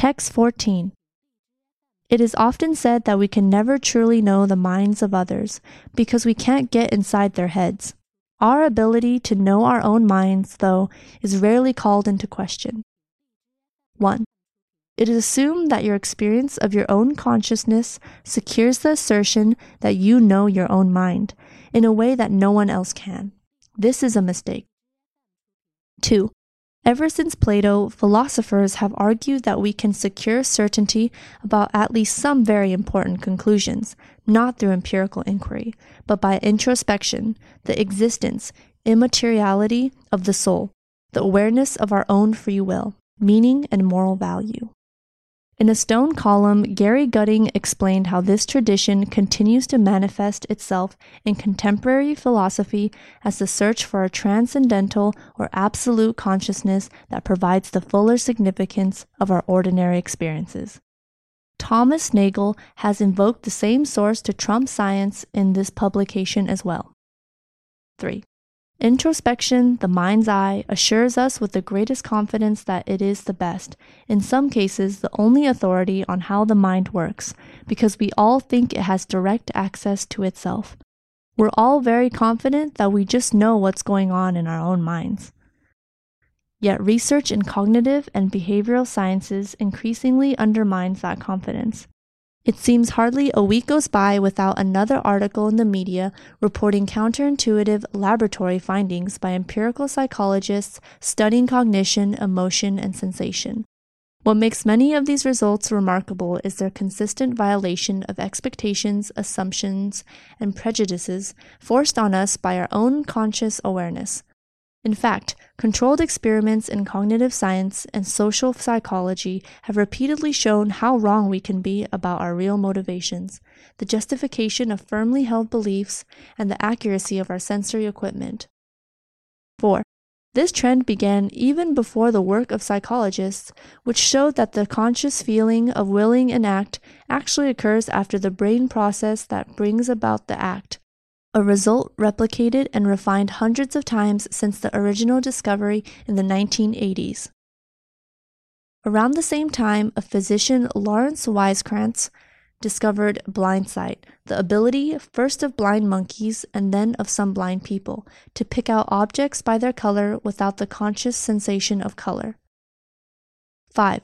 Text 14. It is often said that we can never truly know the minds of others because we can't get inside their heads. Our ability to know our own minds, though, is rarely called into question. 1. It is assumed that your experience of your own consciousness secures the assertion that you know your own mind in a way that no one else can. This is a mistake. 2. Ever since Plato, philosophers have argued that we can secure certainty about at least some very important conclusions, not through empirical inquiry, but by introspection, the existence, immateriality of the soul, the awareness of our own free will, meaning and moral value. In a stone column, Gary Gutting explained how this tradition continues to manifest itself in contemporary philosophy as the search for a transcendental or absolute consciousness that provides the fuller significance of our ordinary experiences. Thomas Nagel has invoked the same source to trump science in this publication as well. 3. Introspection, the mind's eye, assures us with the greatest confidence that it is the best, in some cases, the only authority on how the mind works, because we all think it has direct access to itself. We're all very confident that we just know what's going on in our own minds. Yet research in cognitive and behavioral sciences increasingly undermines that confidence. It seems hardly a week goes by without another article in the media reporting counterintuitive laboratory findings by empirical psychologists studying cognition, emotion, and sensation. What makes many of these results remarkable is their consistent violation of expectations, assumptions, and prejudices forced on us by our own conscious awareness. In fact, controlled experiments in cognitive science and social psychology have repeatedly shown how wrong we can be about our real motivations, the justification of firmly held beliefs, and the accuracy of our sensory equipment. 4. This trend began even before the work of psychologists, which showed that the conscious feeling of willing an act actually occurs after the brain process that brings about the act a result replicated and refined hundreds of times since the original discovery in the 1980s. Around the same time, a physician, Lawrence Weiskrantz, discovered blindsight, the ability first of blind monkeys and then of some blind people to pick out objects by their color without the conscious sensation of color. 5.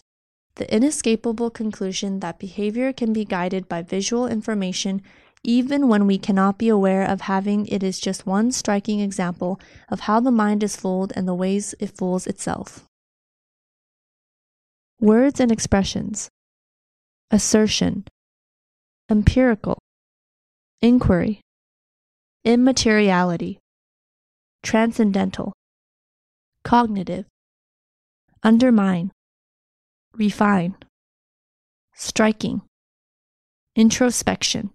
The inescapable conclusion that behavior can be guided by visual information even when we cannot be aware of having it is just one striking example of how the mind is fooled and the ways it fools itself. Words and expressions. Assertion, empirical, inquiry, immateriality, transcendental, cognitive, undermine, refine, striking, introspection